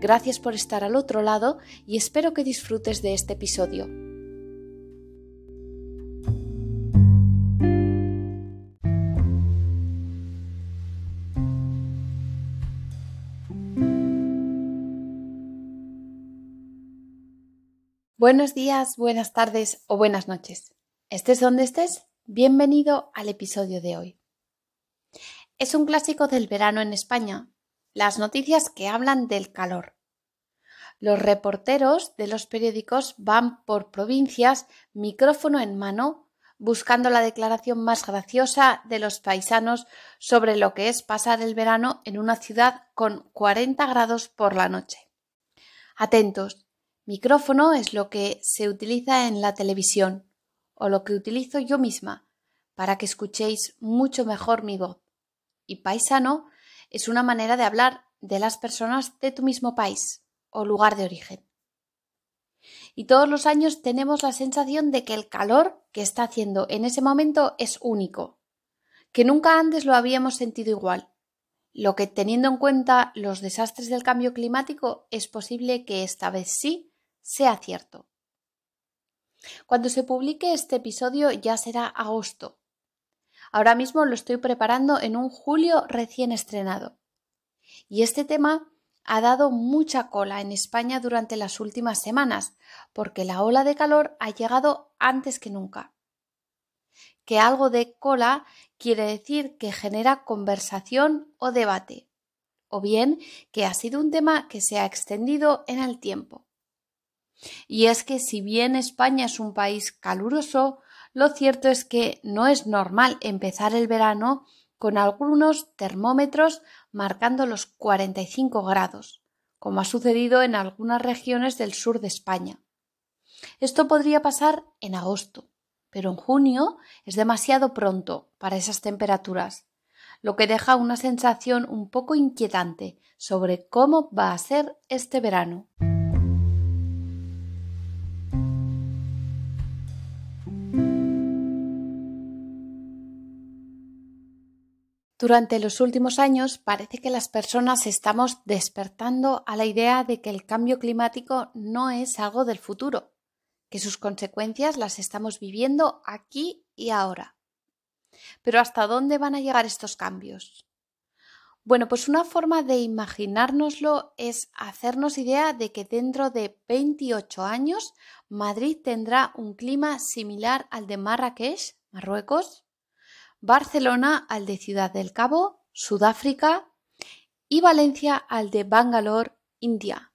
Gracias por estar al otro lado y espero que disfrutes de este episodio. Buenos días, buenas tardes o buenas noches. Estés donde estés, bienvenido al episodio de hoy. Es un clásico del verano en España las noticias que hablan del calor. Los reporteros de los periódicos van por provincias, micrófono en mano, buscando la declaración más graciosa de los paisanos sobre lo que es pasar el verano en una ciudad con 40 grados por la noche. Atentos, micrófono es lo que se utiliza en la televisión o lo que utilizo yo misma para que escuchéis mucho mejor mi voz. Y paisano es una manera de hablar de las personas de tu mismo país o lugar de origen. Y todos los años tenemos la sensación de que el calor que está haciendo en ese momento es único, que nunca antes lo habíamos sentido igual, lo que teniendo en cuenta los desastres del cambio climático es posible que esta vez sí sea cierto. Cuando se publique este episodio ya será agosto, Ahora mismo lo estoy preparando en un julio recién estrenado. Y este tema ha dado mucha cola en España durante las últimas semanas, porque la ola de calor ha llegado antes que nunca. Que algo de cola quiere decir que genera conversación o debate, o bien que ha sido un tema que se ha extendido en el tiempo. Y es que si bien España es un país caluroso, lo cierto es que no es normal empezar el verano con algunos termómetros marcando los 45 grados, como ha sucedido en algunas regiones del sur de España. Esto podría pasar en agosto, pero en junio es demasiado pronto para esas temperaturas, lo que deja una sensación un poco inquietante sobre cómo va a ser este verano. Durante los últimos años parece que las personas estamos despertando a la idea de que el cambio climático no es algo del futuro, que sus consecuencias las estamos viviendo aquí y ahora. Pero ¿hasta dónde van a llegar estos cambios? Bueno, pues una forma de imaginárnoslo es hacernos idea de que dentro de 28 años Madrid tendrá un clima similar al de Marrakech, Marruecos, Barcelona al de Ciudad del Cabo, Sudáfrica, y Valencia al de Bangalore, India.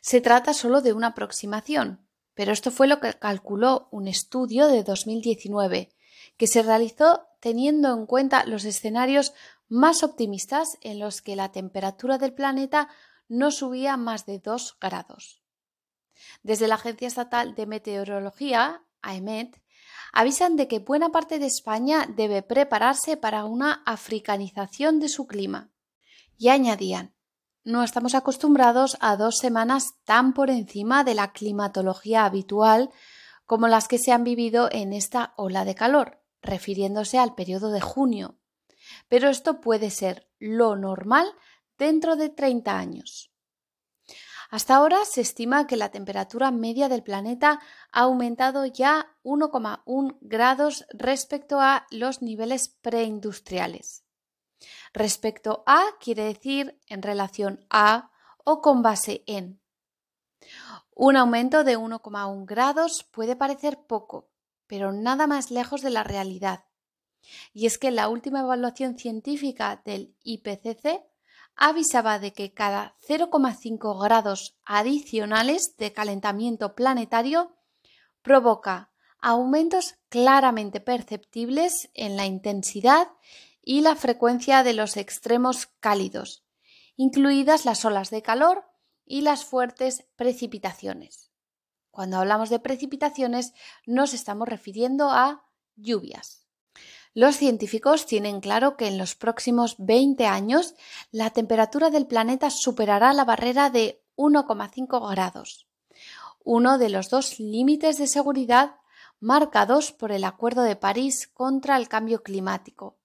Se trata solo de una aproximación, pero esto fue lo que calculó un estudio de 2019, que se realizó teniendo en cuenta los escenarios más optimistas en los que la temperatura del planeta no subía más de 2 grados. Desde la Agencia Estatal de Meteorología, AEMET, avisan de que buena parte de España debe prepararse para una africanización de su clima. Y añadían, no estamos acostumbrados a dos semanas tan por encima de la climatología habitual como las que se han vivido en esta ola de calor, refiriéndose al periodo de junio. Pero esto puede ser lo normal dentro de 30 años. Hasta ahora se estima que la temperatura media del planeta ha aumentado ya 1,1 grados respecto a los niveles preindustriales. Respecto a quiere decir en relación a o con base en. Un aumento de 1,1 grados puede parecer poco, pero nada más lejos de la realidad. Y es que la última evaluación científica del IPCC avisaba de que cada 0,5 grados adicionales de calentamiento planetario provoca aumentos claramente perceptibles en la intensidad y la frecuencia de los extremos cálidos, incluidas las olas de calor y las fuertes precipitaciones. Cuando hablamos de precipitaciones nos estamos refiriendo a lluvias. Los científicos tienen claro que en los próximos 20 años la temperatura del planeta superará la barrera de 1,5 grados, uno de los dos límites de seguridad marcados por el Acuerdo de París contra el cambio climático,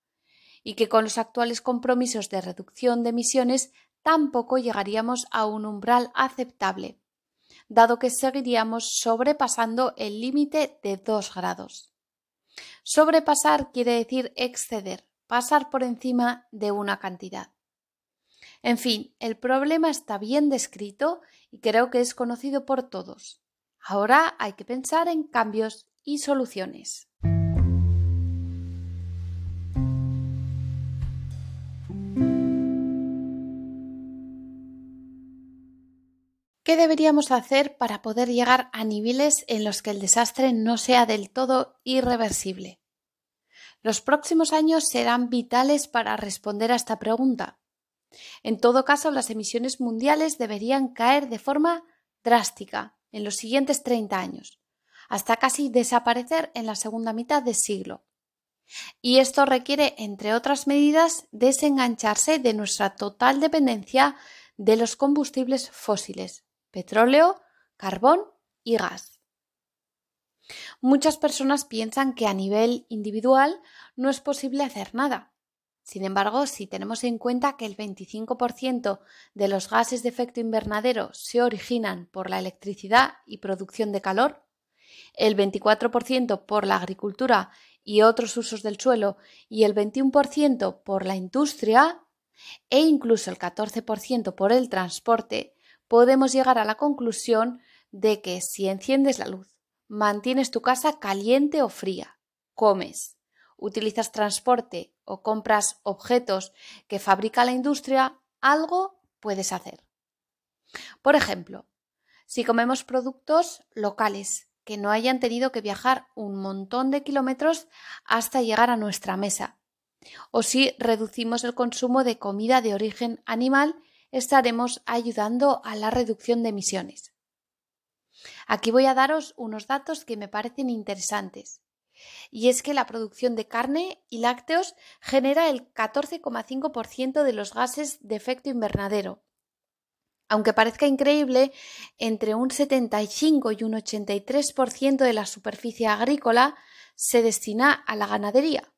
y que con los actuales compromisos de reducción de emisiones tampoco llegaríamos a un umbral aceptable, dado que seguiríamos sobrepasando el límite de 2 grados. Sobrepasar quiere decir exceder, pasar por encima de una cantidad. En fin, el problema está bien descrito y creo que es conocido por todos. Ahora hay que pensar en cambios y soluciones. ¿Qué deberíamos hacer para poder llegar a niveles en los que el desastre no sea del todo irreversible? Los próximos años serán vitales para responder a esta pregunta. En todo caso, las emisiones mundiales deberían caer de forma drástica en los siguientes 30 años, hasta casi desaparecer en la segunda mitad del siglo. Y esto requiere, entre otras medidas, desengancharse de nuestra total dependencia de los combustibles fósiles, petróleo, carbón y gas. Muchas personas piensan que a nivel individual no es posible hacer nada. Sin embargo, si tenemos en cuenta que el 25% de los gases de efecto invernadero se originan por la electricidad y producción de calor, el 24% por la agricultura y otros usos del suelo y el 21% por la industria e incluso el 14% por el transporte, podemos llegar a la conclusión de que si enciendes la luz, mantienes tu casa caliente o fría, comes, utilizas transporte o compras objetos que fabrica la industria, algo puedes hacer. Por ejemplo, si comemos productos locales que no hayan tenido que viajar un montón de kilómetros hasta llegar a nuestra mesa, o si reducimos el consumo de comida de origen animal estaremos ayudando a la reducción de emisiones. Aquí voy a daros unos datos que me parecen interesantes. Y es que la producción de carne y lácteos genera el 14,5% de los gases de efecto invernadero. Aunque parezca increíble, entre un 75 y un 83% de la superficie agrícola se destina a la ganadería,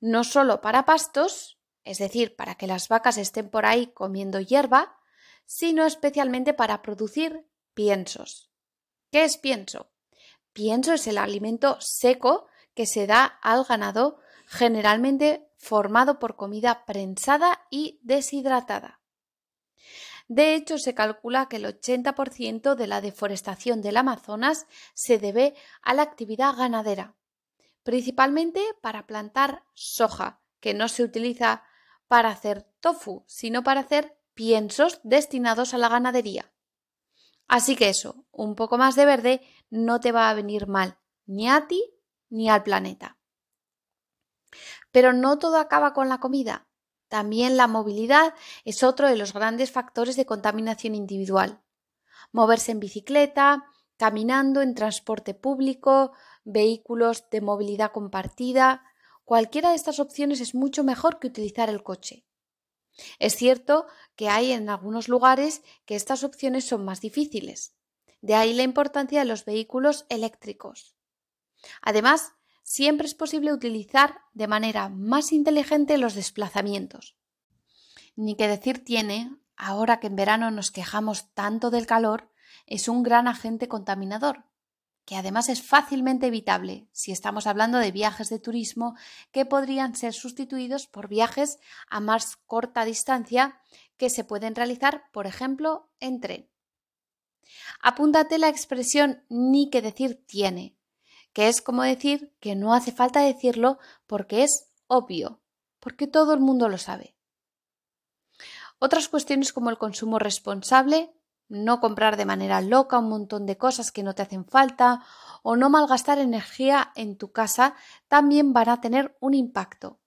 no solo para pastos, es decir, para que las vacas estén por ahí comiendo hierba, sino especialmente para producir piensos. ¿Qué es pienso? Pienso es el alimento seco que se da al ganado, generalmente formado por comida prensada y deshidratada. De hecho, se calcula que el 80% de la deforestación del Amazonas se debe a la actividad ganadera, principalmente para plantar soja, que no se utiliza para hacer tofu, sino para hacer piensos destinados a la ganadería. Así que eso, un poco más de verde no te va a venir mal, ni a ti ni al planeta. Pero no todo acaba con la comida. También la movilidad es otro de los grandes factores de contaminación individual. Moverse en bicicleta, caminando en transporte público, vehículos de movilidad compartida, Cualquiera de estas opciones es mucho mejor que utilizar el coche. Es cierto que hay en algunos lugares que estas opciones son más difíciles. De ahí la importancia de los vehículos eléctricos. Además, siempre es posible utilizar de manera más inteligente los desplazamientos. Ni que decir tiene, ahora que en verano nos quejamos tanto del calor, es un gran agente contaminador que además es fácilmente evitable si estamos hablando de viajes de turismo que podrían ser sustituidos por viajes a más corta distancia que se pueden realizar, por ejemplo, en tren. Apúntate la expresión ni que decir tiene, que es como decir que no hace falta decirlo porque es obvio, porque todo el mundo lo sabe. Otras cuestiones como el consumo responsable no comprar de manera loca un montón de cosas que no te hacen falta o no malgastar energía en tu casa también van a tener un impacto.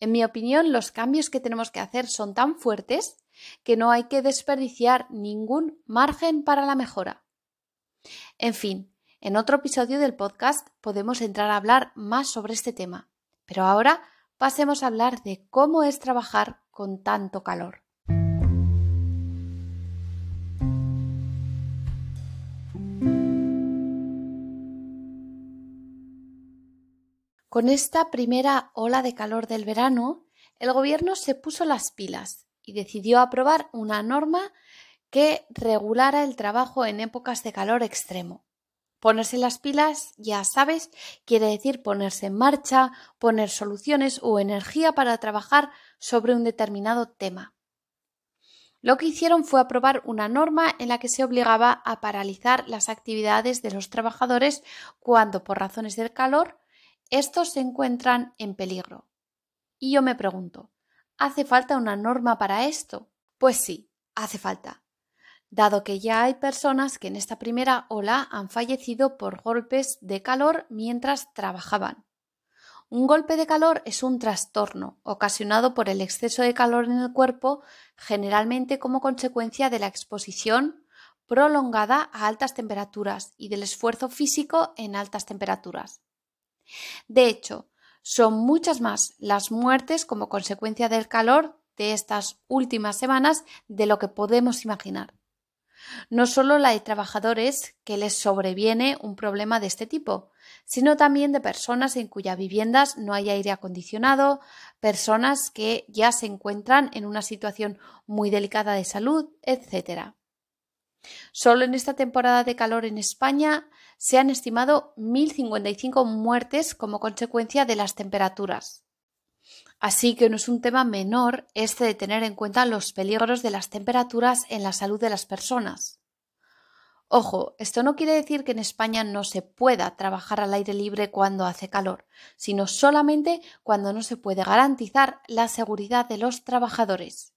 En mi opinión, los cambios que tenemos que hacer son tan fuertes que no hay que desperdiciar ningún margen para la mejora. En fin, en otro episodio del podcast podemos entrar a hablar más sobre este tema, pero ahora pasemos a hablar de cómo es trabajar con tanto calor. Con esta primera ola de calor del verano, el gobierno se puso las pilas y decidió aprobar una norma que regulara el trabajo en épocas de calor extremo. Ponerse las pilas, ya sabes, quiere decir ponerse en marcha, poner soluciones o energía para trabajar sobre un determinado tema. Lo que hicieron fue aprobar una norma en la que se obligaba a paralizar las actividades de los trabajadores cuando, por razones del calor, estos se encuentran en peligro. Y yo me pregunto, ¿hace falta una norma para esto? Pues sí, hace falta, dado que ya hay personas que en esta primera ola han fallecido por golpes de calor mientras trabajaban. Un golpe de calor es un trastorno ocasionado por el exceso de calor en el cuerpo, generalmente como consecuencia de la exposición prolongada a altas temperaturas y del esfuerzo físico en altas temperaturas. De hecho, son muchas más las muertes como consecuencia del calor de estas últimas semanas de lo que podemos imaginar. No solo la de trabajadores que les sobreviene un problema de este tipo, sino también de personas en cuyas viviendas no hay aire acondicionado, personas que ya se encuentran en una situación muy delicada de salud, etc. Solo en esta temporada de calor en España se han estimado 1.055 muertes como consecuencia de las temperaturas. Así que no es un tema menor este de tener en cuenta los peligros de las temperaturas en la salud de las personas. Ojo, esto no quiere decir que en España no se pueda trabajar al aire libre cuando hace calor, sino solamente cuando no se puede garantizar la seguridad de los trabajadores.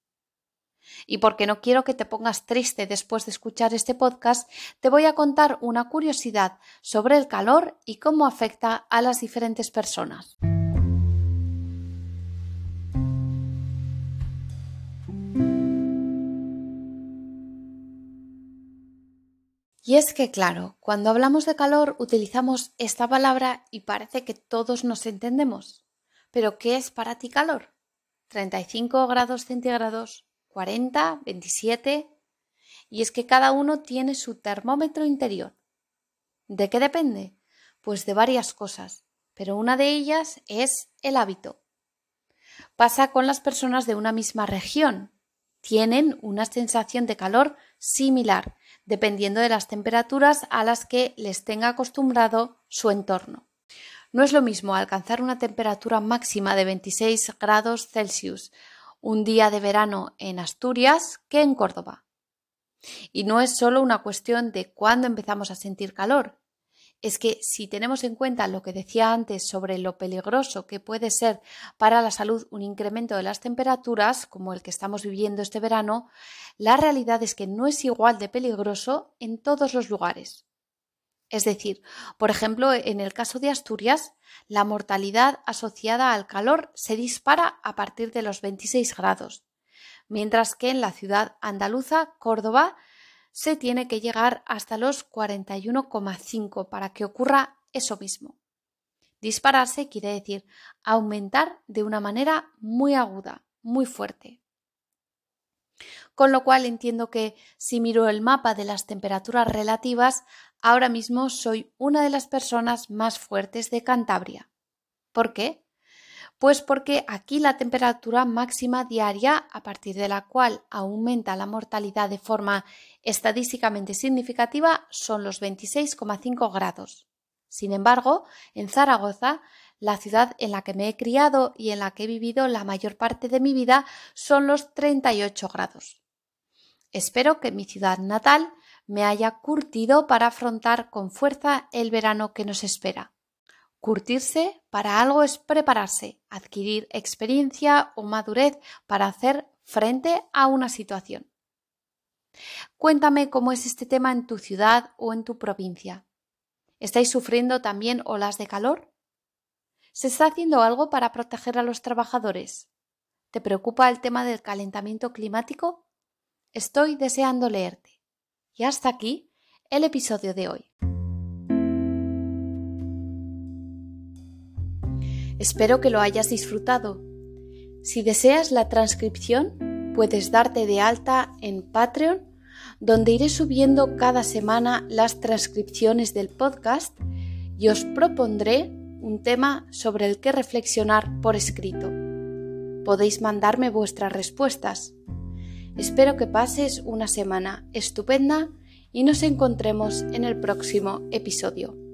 Y porque no quiero que te pongas triste después de escuchar este podcast, te voy a contar una curiosidad sobre el calor y cómo afecta a las diferentes personas. Y es que, claro, cuando hablamos de calor utilizamos esta palabra y parece que todos nos entendemos. Pero, ¿qué es para ti calor? ¿35 grados centígrados? 40, 27. Y es que cada uno tiene su termómetro interior. ¿De qué depende? Pues de varias cosas, pero una de ellas es el hábito. Pasa con las personas de una misma región. Tienen una sensación de calor similar, dependiendo de las temperaturas a las que les tenga acostumbrado su entorno. No es lo mismo alcanzar una temperatura máxima de 26 grados Celsius un día de verano en Asturias que en Córdoba. Y no es solo una cuestión de cuándo empezamos a sentir calor. Es que si tenemos en cuenta lo que decía antes sobre lo peligroso que puede ser para la salud un incremento de las temperaturas, como el que estamos viviendo este verano, la realidad es que no es igual de peligroso en todos los lugares. Es decir, por ejemplo, en el caso de Asturias, la mortalidad asociada al calor se dispara a partir de los 26 grados, mientras que en la ciudad andaluza, Córdoba, se tiene que llegar hasta los 41,5 para que ocurra eso mismo. Dispararse quiere decir aumentar de una manera muy aguda, muy fuerte. Con lo cual entiendo que si miro el mapa de las temperaturas relativas, ahora mismo soy una de las personas más fuertes de Cantabria. ¿Por qué? Pues porque aquí la temperatura máxima diaria, a partir de la cual aumenta la mortalidad de forma estadísticamente significativa, son los 26,5 grados. Sin embargo, en Zaragoza, la ciudad en la que me he criado y en la que he vivido la mayor parte de mi vida, son los 38 grados. Espero que mi ciudad natal me haya curtido para afrontar con fuerza el verano que nos espera. Curtirse para algo es prepararse, adquirir experiencia o madurez para hacer frente a una situación. Cuéntame cómo es este tema en tu ciudad o en tu provincia. ¿Estáis sufriendo también olas de calor? ¿Se está haciendo algo para proteger a los trabajadores? ¿Te preocupa el tema del calentamiento climático? estoy deseando leerte. Y hasta aquí el episodio de hoy. Espero que lo hayas disfrutado. Si deseas la transcripción, puedes darte de alta en Patreon, donde iré subiendo cada semana las transcripciones del podcast y os propondré un tema sobre el que reflexionar por escrito. Podéis mandarme vuestras respuestas. Espero que pases una semana estupenda y nos encontremos en el próximo episodio.